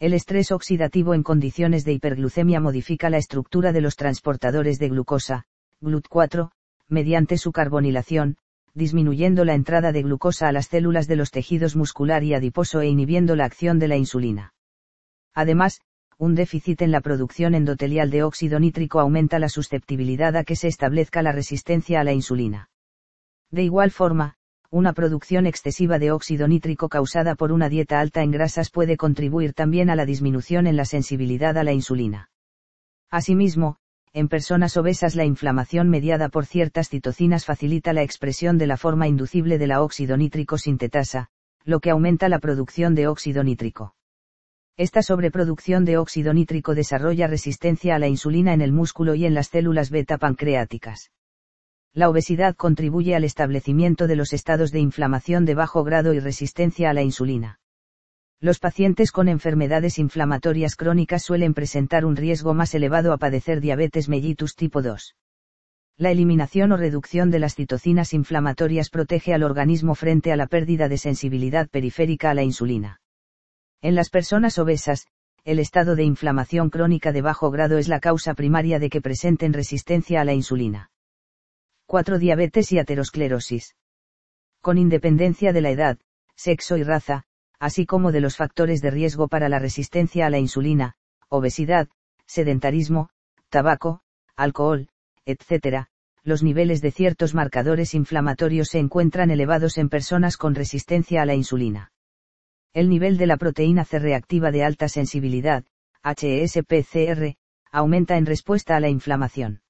El estrés oxidativo en condiciones de hiperglucemia modifica la estructura de los transportadores de glucosa, GLUT4, mediante su carbonilación, disminuyendo la entrada de glucosa a las células de los tejidos muscular y adiposo e inhibiendo la acción de la insulina. Además, un déficit en la producción endotelial de óxido nítrico aumenta la susceptibilidad a que se establezca la resistencia a la insulina. De igual forma, una producción excesiva de óxido nítrico causada por una dieta alta en grasas puede contribuir también a la disminución en la sensibilidad a la insulina. Asimismo, en personas obesas la inflamación mediada por ciertas citocinas facilita la expresión de la forma inducible de la óxido nítrico sintetasa, lo que aumenta la producción de óxido nítrico. Esta sobreproducción de óxido nítrico desarrolla resistencia a la insulina en el músculo y en las células beta pancreáticas la obesidad contribuye al establecimiento de los estados de inflamación de bajo grado y resistencia a la insulina. Los pacientes con enfermedades inflamatorias crónicas suelen presentar un riesgo más elevado a padecer diabetes mellitus tipo 2. La eliminación o reducción de las citocinas inflamatorias protege al organismo frente a la pérdida de sensibilidad periférica a la insulina. En las personas obesas, el estado de inflamación crónica de bajo grado es la causa primaria de que presenten resistencia a la insulina. 4. Diabetes y aterosclerosis. Con independencia de la edad, sexo y raza, así como de los factores de riesgo para la resistencia a la insulina, obesidad, sedentarismo, tabaco, alcohol, etc., los niveles de ciertos marcadores inflamatorios se encuentran elevados en personas con resistencia a la insulina. El nivel de la proteína C reactiva de alta sensibilidad, HSPCR, aumenta en respuesta a la inflamación.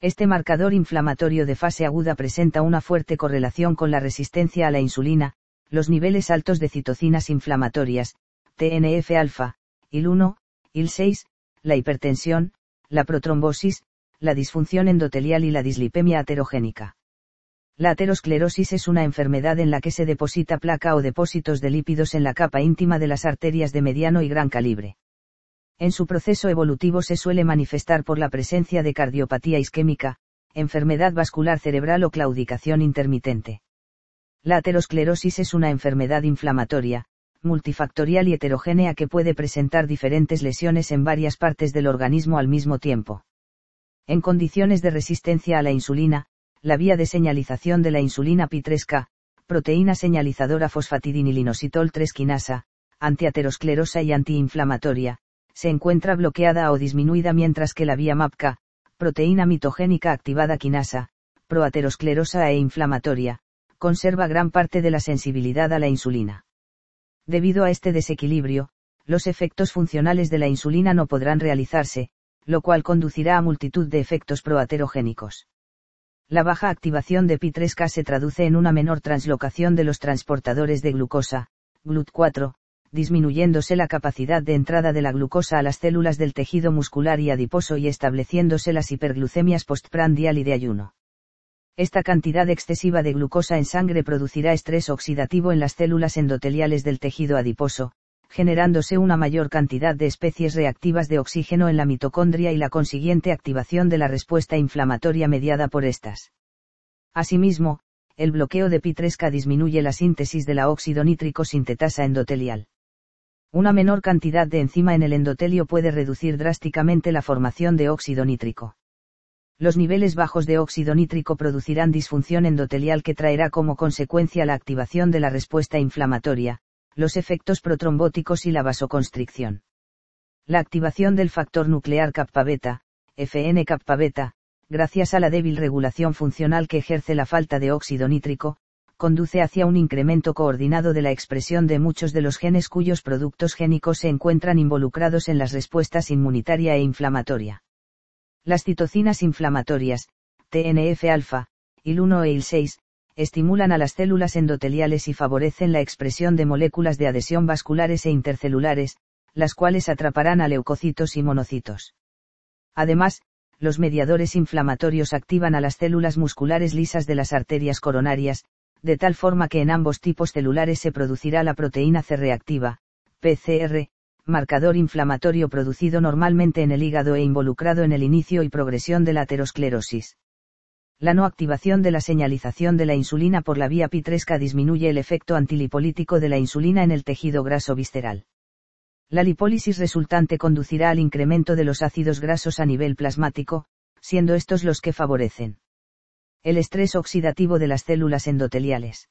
Este marcador inflamatorio de fase aguda presenta una fuerte correlación con la resistencia a la insulina, los niveles altos de citocinas inflamatorias, TNF-alfa, IL-1, IL-6, la hipertensión, la protrombosis, la disfunción endotelial y la dislipemia aterogénica. La aterosclerosis es una enfermedad en la que se deposita placa o depósitos de lípidos en la capa íntima de las arterias de mediano y gran calibre. En su proceso evolutivo se suele manifestar por la presencia de cardiopatía isquémica, enfermedad vascular cerebral o claudicación intermitente. La aterosclerosis es una enfermedad inflamatoria, multifactorial y heterogénea que puede presentar diferentes lesiones en varias partes del organismo al mismo tiempo. En condiciones de resistencia a la insulina, la vía de señalización de la insulina pi3K, proteína señalizadora fosfatidinilinositol 3 quinasa, antiaterosclerosa y antiinflamatoria, se encuentra bloqueada o disminuida mientras que la vía MAPK, proteína mitogénica activada quinasa, proaterosclerosa e inflamatoria, conserva gran parte de la sensibilidad a la insulina. Debido a este desequilibrio, los efectos funcionales de la insulina no podrán realizarse, lo cual conducirá a multitud de efectos proaterogénicos. La baja activación de Pi3K se traduce en una menor translocación de los transportadores de glucosa, GLUT4, disminuyéndose la capacidad de entrada de la glucosa a las células del tejido muscular y adiposo y estableciéndose las hiperglucemias postprandial y de ayuno. Esta cantidad excesiva de glucosa en sangre producirá estrés oxidativo en las células endoteliales del tejido adiposo, generándose una mayor cantidad de especies reactivas de oxígeno en la mitocondria y la consiguiente activación de la respuesta inflamatoria mediada por estas. Asimismo, el bloqueo de pi disminuye la síntesis de la óxido nítrico sintetasa endotelial. Una menor cantidad de enzima en el endotelio puede reducir drásticamente la formación de óxido nítrico. Los niveles bajos de óxido nítrico producirán disfunción endotelial que traerá como consecuencia la activación de la respuesta inflamatoria, los efectos protrombóticos y la vasoconstricción. La activación del factor nuclear kappa beta, FN kappa beta, gracias a la débil regulación funcional que ejerce la falta de óxido nítrico, conduce hacia un incremento coordinado de la expresión de muchos de los genes cuyos productos génicos se encuentran involucrados en las respuestas inmunitaria e inflamatoria. Las citocinas inflamatorias, TNF-alfa, IL-1 e IL-6, estimulan a las células endoteliales y favorecen la expresión de moléculas de adhesión vasculares e intercelulares, las cuales atraparán a leucocitos y monocitos. Además, los mediadores inflamatorios activan a las células musculares lisas de las arterias coronarias, de tal forma que en ambos tipos celulares se producirá la proteína C reactiva, PCR, marcador inflamatorio producido normalmente en el hígado e involucrado en el inicio y progresión de la aterosclerosis. La no activación de la señalización de la insulina por la vía pitresca disminuye el efecto antilipolítico de la insulina en el tejido graso visceral. La lipólisis resultante conducirá al incremento de los ácidos grasos a nivel plasmático, siendo estos los que favorecen el estrés oxidativo de las células endoteliales.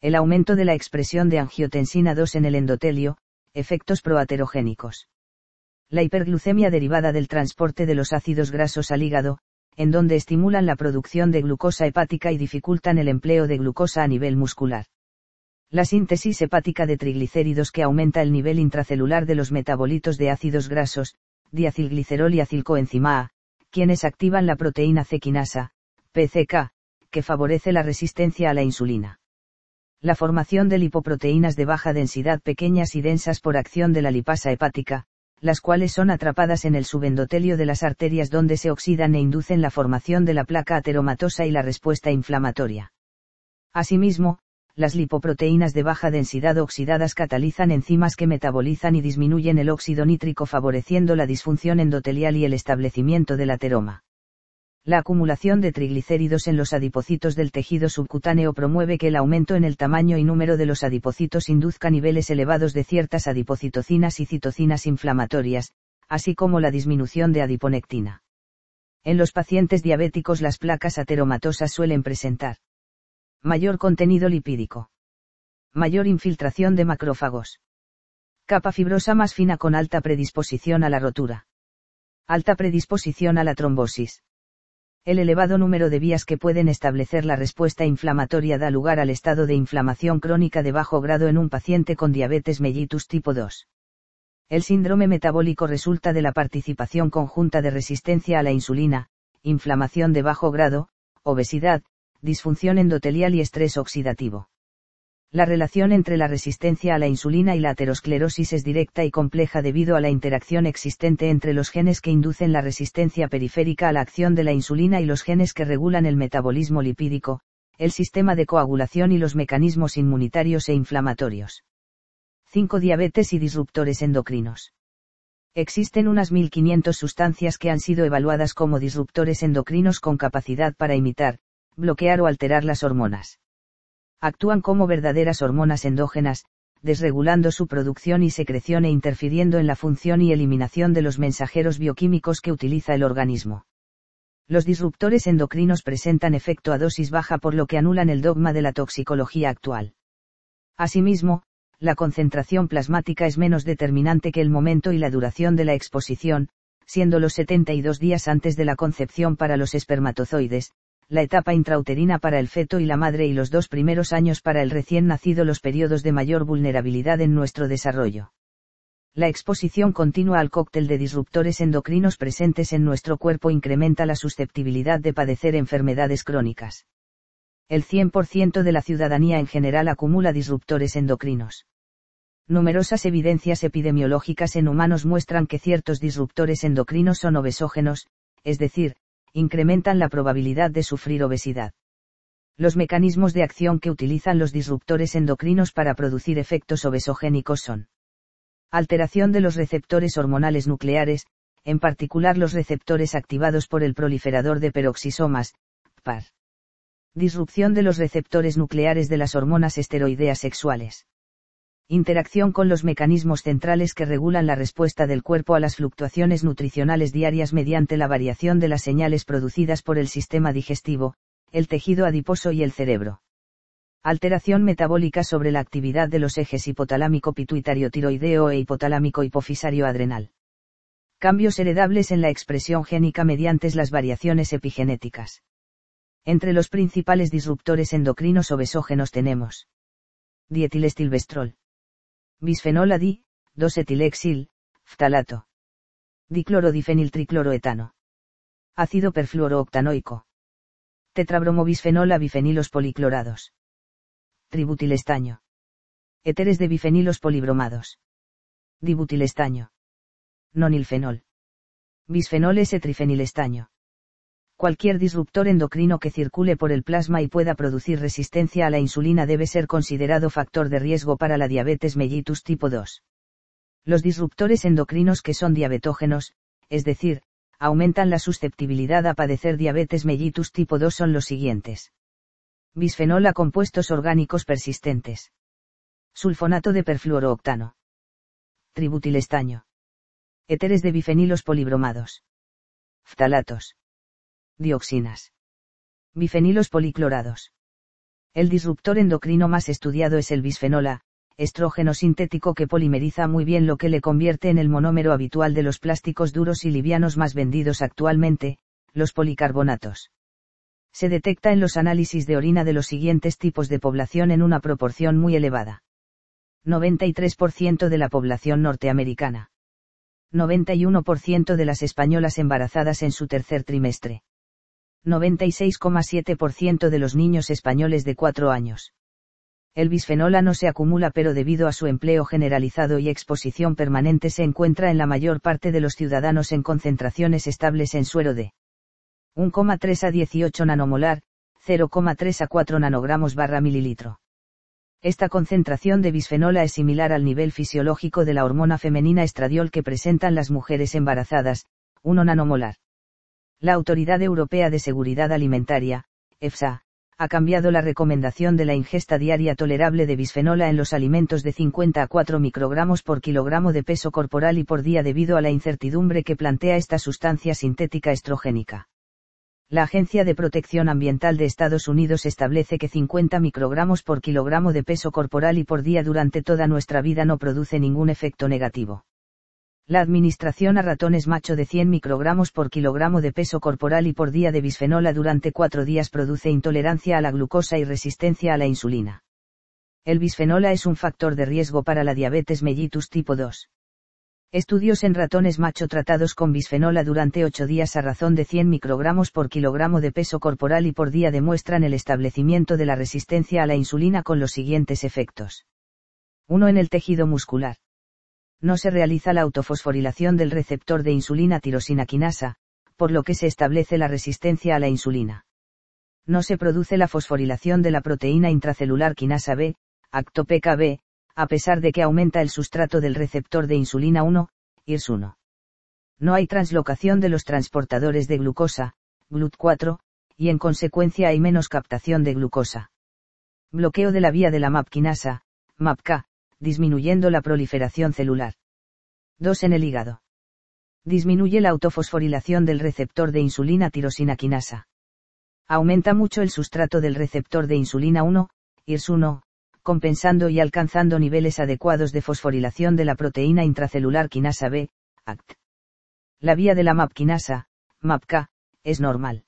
El aumento de la expresión de angiotensina 2 en el endotelio, efectos proaterogénicos. La hiperglucemia derivada del transporte de los ácidos grasos al hígado, en donde estimulan la producción de glucosa hepática y dificultan el empleo de glucosa a nivel muscular. La síntesis hepática de triglicéridos que aumenta el nivel intracelular de los metabolitos de ácidos grasos, diacilglicerol y acilcoenzima A, quienes activan la proteína C PCK, que favorece la resistencia a la insulina. La formación de lipoproteínas de baja densidad pequeñas y densas por acción de la lipasa hepática, las cuales son atrapadas en el subendotelio de las arterias donde se oxidan e inducen la formación de la placa ateromatosa y la respuesta inflamatoria. Asimismo, las lipoproteínas de baja densidad oxidadas catalizan enzimas que metabolizan y disminuyen el óxido nítrico favoreciendo la disfunción endotelial y el establecimiento del ateroma. La acumulación de triglicéridos en los adipocitos del tejido subcutáneo promueve que el aumento en el tamaño y número de los adipocitos induzca niveles elevados de ciertas adipocitocinas y citocinas inflamatorias, así como la disminución de adiponectina. En los pacientes diabéticos las placas ateromatosas suelen presentar mayor contenido lipídico, mayor infiltración de macrófagos, capa fibrosa más fina con alta predisposición a la rotura, alta predisposición a la trombosis el elevado número de vías que pueden establecer la respuesta inflamatoria da lugar al estado de inflamación crónica de bajo grado en un paciente con diabetes mellitus tipo 2. El síndrome metabólico resulta de la participación conjunta de resistencia a la insulina, inflamación de bajo grado, obesidad, disfunción endotelial y estrés oxidativo. La relación entre la resistencia a la insulina y la aterosclerosis es directa y compleja debido a la interacción existente entre los genes que inducen la resistencia periférica a la acción de la insulina y los genes que regulan el metabolismo lipídico, el sistema de coagulación y los mecanismos inmunitarios e inflamatorios. 5. Diabetes y disruptores endocrinos. Existen unas 1500 sustancias que han sido evaluadas como disruptores endocrinos con capacidad para imitar, bloquear o alterar las hormonas actúan como verdaderas hormonas endógenas, desregulando su producción y secreción e interfiriendo en la función y eliminación de los mensajeros bioquímicos que utiliza el organismo. Los disruptores endocrinos presentan efecto a dosis baja por lo que anulan el dogma de la toxicología actual. Asimismo, la concentración plasmática es menos determinante que el momento y la duración de la exposición, siendo los 72 días antes de la concepción para los espermatozoides, la etapa intrauterina para el feto y la madre y los dos primeros años para el recién nacido los periodos de mayor vulnerabilidad en nuestro desarrollo. La exposición continua al cóctel de disruptores endocrinos presentes en nuestro cuerpo incrementa la susceptibilidad de padecer enfermedades crónicas. El 100% de la ciudadanía en general acumula disruptores endocrinos. Numerosas evidencias epidemiológicas en humanos muestran que ciertos disruptores endocrinos son obesógenos, es decir, incrementan la probabilidad de sufrir obesidad. Los mecanismos de acción que utilizan los disruptores endocrinos para producir efectos obesogénicos son alteración de los receptores hormonales nucleares, en particular los receptores activados por el proliferador de peroxisomas, PAR. Disrupción de los receptores nucleares de las hormonas esteroideas sexuales. Interacción con los mecanismos centrales que regulan la respuesta del cuerpo a las fluctuaciones nutricionales diarias mediante la variación de las señales producidas por el sistema digestivo, el tejido adiposo y el cerebro. Alteración metabólica sobre la actividad de los ejes hipotalámico pituitario tiroideo e hipotalámico hipofisario adrenal. Cambios heredables en la expresión génica mediante las variaciones epigenéticas. Entre los principales disruptores endocrinos obesógenos tenemos dietilestilbestrol bisfenol A, di, 2-etilexil, ftalato. Diclorodifeniltricloroetano. Ácido perfluorooctanoico. Tetrabromobisfenol A bifenilos policlorados. Tributilestaño. Éteres de bifenilos polibromados. Dibutilestaño. Nonilfenol. Bisfenol S-trifenilestaño cualquier disruptor endocrino que circule por el plasma y pueda producir resistencia a la insulina debe ser considerado factor de riesgo para la diabetes mellitus tipo 2. Los disruptores endocrinos que son diabetógenos, es decir, aumentan la susceptibilidad a padecer diabetes mellitus tipo 2 son los siguientes. Bisfenol a compuestos orgánicos persistentes. Sulfonato de perfluorooctano. Tributilestaño. Éteres de bifenilos polibromados. Ftalatos dioxinas. Bifenilos policlorados. El disruptor endocrino más estudiado es el bisfenola, estrógeno sintético que polimeriza muy bien lo que le convierte en el monómero habitual de los plásticos duros y livianos más vendidos actualmente, los policarbonatos. Se detecta en los análisis de orina de los siguientes tipos de población en una proporción muy elevada. 93% de la población norteamericana. 91% de las españolas embarazadas en su tercer trimestre. 96,7% de los niños españoles de 4 años. El bisfenola no se acumula pero debido a su empleo generalizado y exposición permanente se encuentra en la mayor parte de los ciudadanos en concentraciones estables en suero de 1,3 a 18 nanomolar, 0,3 a 4 nanogramos barra mililitro. Esta concentración de bisfenola es similar al nivel fisiológico de la hormona femenina estradiol que presentan las mujeres embarazadas, 1 nanomolar. La Autoridad Europea de Seguridad Alimentaria, EFSA, ha cambiado la recomendación de la ingesta diaria tolerable de bisfenola en los alimentos de 50 a 4 microgramos por kilogramo de peso corporal y por día debido a la incertidumbre que plantea esta sustancia sintética estrogénica. La Agencia de Protección Ambiental de Estados Unidos establece que 50 microgramos por kilogramo de peso corporal y por día durante toda nuestra vida no produce ningún efecto negativo. La administración a ratones macho de 100 microgramos por kilogramo de peso corporal y por día de bisfenola durante cuatro días produce intolerancia a la glucosa y resistencia a la insulina. El bisfenola es un factor de riesgo para la diabetes mellitus tipo 2. Estudios en ratones macho tratados con bisfenola durante 8 días a razón de 100 microgramos por kilogramo de peso corporal y por día demuestran el establecimiento de la resistencia a la insulina con los siguientes efectos. 1 en el tejido muscular no se realiza la autofosforilación del receptor de insulina tirosina quinasa, por lo que se establece la resistencia a la insulina. No se produce la fosforilación de la proteína intracelular quinasa B, ActoPKB, a pesar de que aumenta el sustrato del receptor de insulina 1, IRS1. No hay translocación de los transportadores de glucosa, GLUT4, y en consecuencia hay menos captación de glucosa. Bloqueo de la vía de la MAP quinasa, MAPK, disminuyendo la proliferación celular. 2. En el hígado. Disminuye la autofosforilación del receptor de insulina tirosina quinasa. Aumenta mucho el sustrato del receptor de insulina 1, IRS1, compensando y alcanzando niveles adecuados de fosforilación de la proteína intracelular quinasa B, ACT. La vía de la MAP quinasa, MAPK, es normal.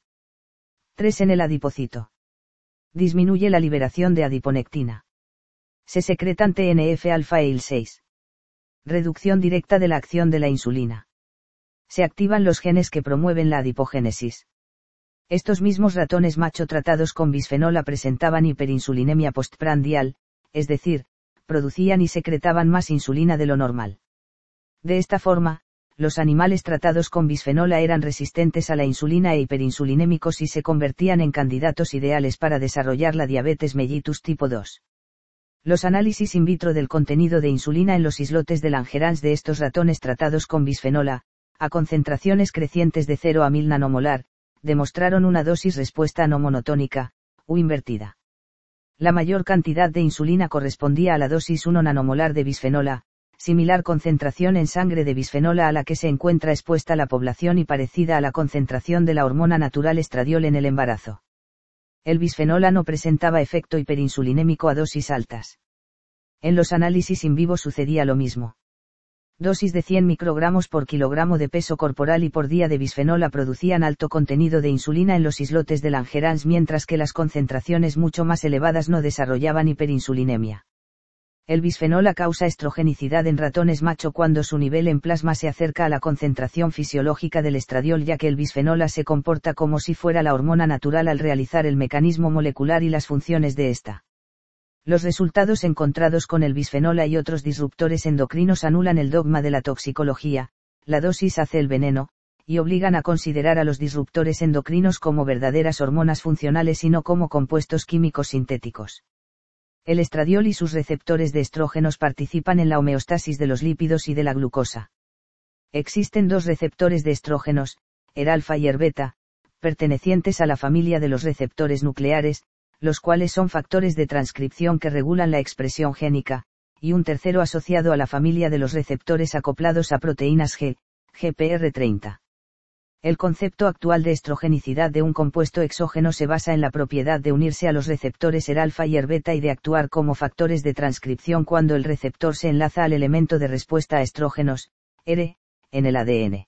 3. En el adipocito. Disminuye la liberación de adiponectina. Se secretan TNF-alfa e IL-6. Reducción directa de la acción de la insulina. Se activan los genes que promueven la adipogénesis. Estos mismos ratones macho tratados con bisfenola presentaban hiperinsulinemia postprandial, es decir, producían y secretaban más insulina de lo normal. De esta forma, los animales tratados con bisfenola eran resistentes a la insulina e hiperinsulinémicos y se convertían en candidatos ideales para desarrollar la diabetes mellitus tipo 2. Los análisis in vitro del contenido de insulina en los islotes de Langerhans de estos ratones tratados con bisfenola, a concentraciones crecientes de 0 a 1000 nanomolar, demostraron una dosis respuesta no monotónica, u invertida. La mayor cantidad de insulina correspondía a la dosis 1 nanomolar de bisfenola, similar concentración en sangre de bisfenola a la que se encuentra expuesta la población y parecida a la concentración de la hormona natural estradiol en el embarazo. El bisfenola no presentaba efecto hiperinsulinémico a dosis altas. En los análisis in vivo sucedía lo mismo. Dosis de 100 microgramos por kilogramo de peso corporal y por día de bisfenola producían alto contenido de insulina en los islotes de Langerhans mientras que las concentraciones mucho más elevadas no desarrollaban hiperinsulinemia. El bisfenola causa estrogenicidad en ratones macho cuando su nivel en plasma se acerca a la concentración fisiológica del estradiol ya que el bisfenola se comporta como si fuera la hormona natural al realizar el mecanismo molecular y las funciones de esta. Los resultados encontrados con el bisfenola y otros disruptores endocrinos anulan el dogma de la toxicología, la dosis hace el veneno, y obligan a considerar a los disruptores endocrinos como verdaderas hormonas funcionales y no como compuestos químicos sintéticos. El estradiol y sus receptores de estrógenos participan en la homeostasis de los lípidos y de la glucosa. Existen dos receptores de estrógenos, el alfa y el beta, pertenecientes a la familia de los receptores nucleares, los cuales son factores de transcripción que regulan la expresión génica, y un tercero asociado a la familia de los receptores acoplados a proteínas G, GPR30. El concepto actual de estrogenicidad de un compuesto exógeno se basa en la propiedad de unirse a los receptores ER alfa y ER beta y de actuar como factores de transcripción cuando el receptor se enlaza al elemento de respuesta a estrógenos, R, en el ADN.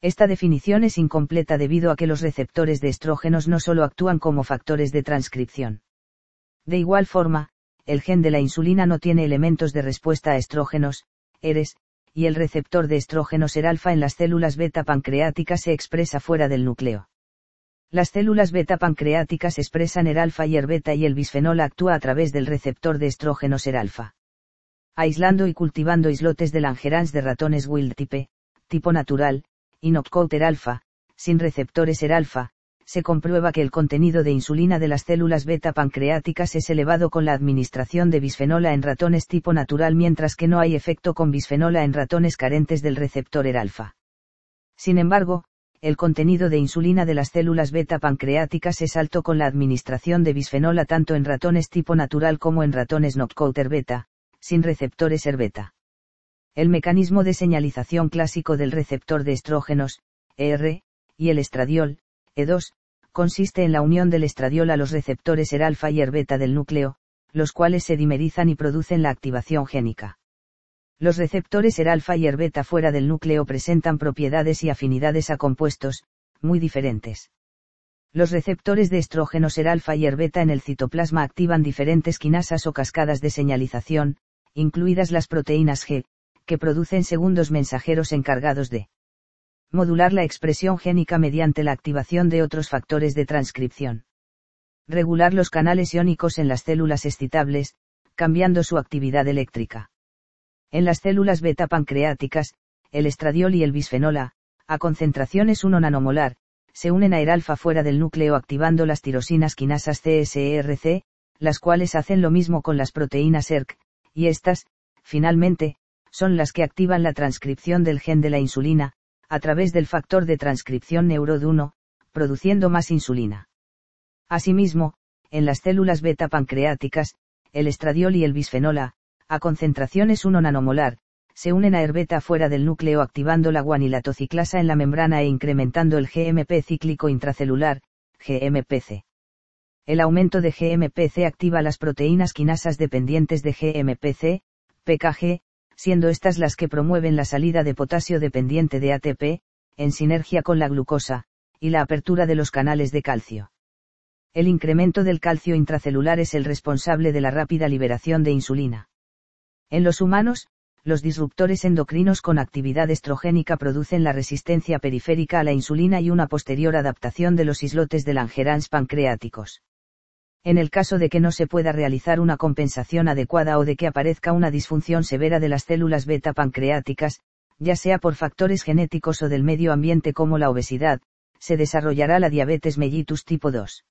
Esta definición es incompleta debido a que los receptores de estrógenos no solo actúan como factores de transcripción. De igual forma, el gen de la insulina no tiene elementos de respuesta a estrógenos, ERES, y el receptor de estrógenos ER-alfa en las células beta pancreáticas se expresa fuera del núcleo. Las células beta pancreáticas expresan ER-alfa y ER-beta y el bisfenol actúa a través del receptor de estrógenos ER-alfa. Aislando y cultivando islotes de Langerhans de ratones wild type, tipo natural, y alfa, sin receptores ER alfa, se comprueba que el contenido de insulina de las células beta pancreáticas es elevado con la administración de bisfenola en ratones tipo natural mientras que no hay efecto con bisfenola en ratones carentes del receptor alfa. Sin embargo, el contenido de insulina de las células beta pancreáticas es alto con la administración de bisfenola tanto en ratones tipo natural como en ratones knockout beta, sin receptores ER beta. El mecanismo de señalización clásico del receptor de estrógenos, ER, y el estradiol, E2, consiste en la unión del estradiol a los receptores ER-alfa y ER-beta del núcleo, los cuales se dimerizan y producen la activación génica. Los receptores ER-alfa y ER-beta fuera del núcleo presentan propiedades y afinidades a compuestos, muy diferentes. Los receptores de estrógenos ER-alfa y ER-beta en el citoplasma activan diferentes quinasas o cascadas de señalización, incluidas las proteínas G, que producen segundos mensajeros encargados de modular la expresión génica mediante la activación de otros factores de transcripción. Regular los canales iónicos en las células excitables, cambiando su actividad eléctrica. En las células beta pancreáticas, el estradiol y el bisfenola, a concentraciones 1 nanomolar, se unen a ER-alfa fuera del núcleo activando las tirosinas quinasas CSERC, las cuales hacen lo mismo con las proteínas ERK, y estas, finalmente, son las que activan la transcripción del gen de la insulina, a través del factor de transcripción neurod1, produciendo más insulina. Asimismo, en las células beta pancreáticas, el estradiol y el bisfenola, a concentraciones 1 nanomolar, se unen a herbeta fuera del núcleo activando la guanilatociclasa en la membrana e incrementando el GMP cíclico intracelular, GMPC. El aumento de GMPC activa las proteínas quinasas dependientes de GMPC, PKG, siendo estas las que promueven la salida de potasio dependiente de ATP, en sinergia con la glucosa, y la apertura de los canales de calcio. El incremento del calcio intracelular es el responsable de la rápida liberación de insulina. En los humanos, los disruptores endocrinos con actividad estrogénica producen la resistencia periférica a la insulina y una posterior adaptación de los islotes de Langerhans pancreáticos. En el caso de que no se pueda realizar una compensación adecuada o de que aparezca una disfunción severa de las células beta pancreáticas, ya sea por factores genéticos o del medio ambiente como la obesidad, se desarrollará la diabetes mellitus tipo 2.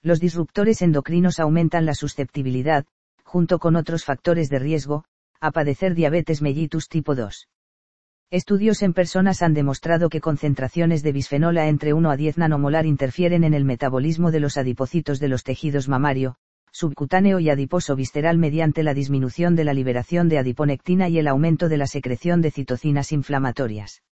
Los disruptores endocrinos aumentan la susceptibilidad, junto con otros factores de riesgo, a padecer diabetes mellitus tipo 2. Estudios en personas han demostrado que concentraciones de bisfenola entre 1 a 10 nanomolar interfieren en el metabolismo de los adipocitos de los tejidos mamario, subcutáneo y adiposo visceral mediante la disminución de la liberación de adiponectina y el aumento de la secreción de citocinas inflamatorias.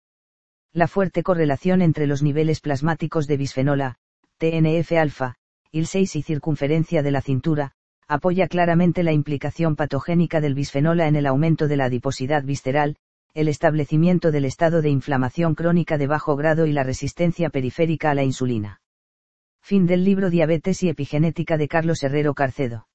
La fuerte correlación entre los niveles plasmáticos de bisfenola, TNF-alfa, IL-6 y circunferencia de la cintura, apoya claramente la implicación patogénica del bisfenola en el aumento de la adiposidad visceral, el establecimiento del estado de inflamación crónica de bajo grado y la resistencia periférica a la insulina. Fin del libro Diabetes y Epigenética de Carlos Herrero Carcedo.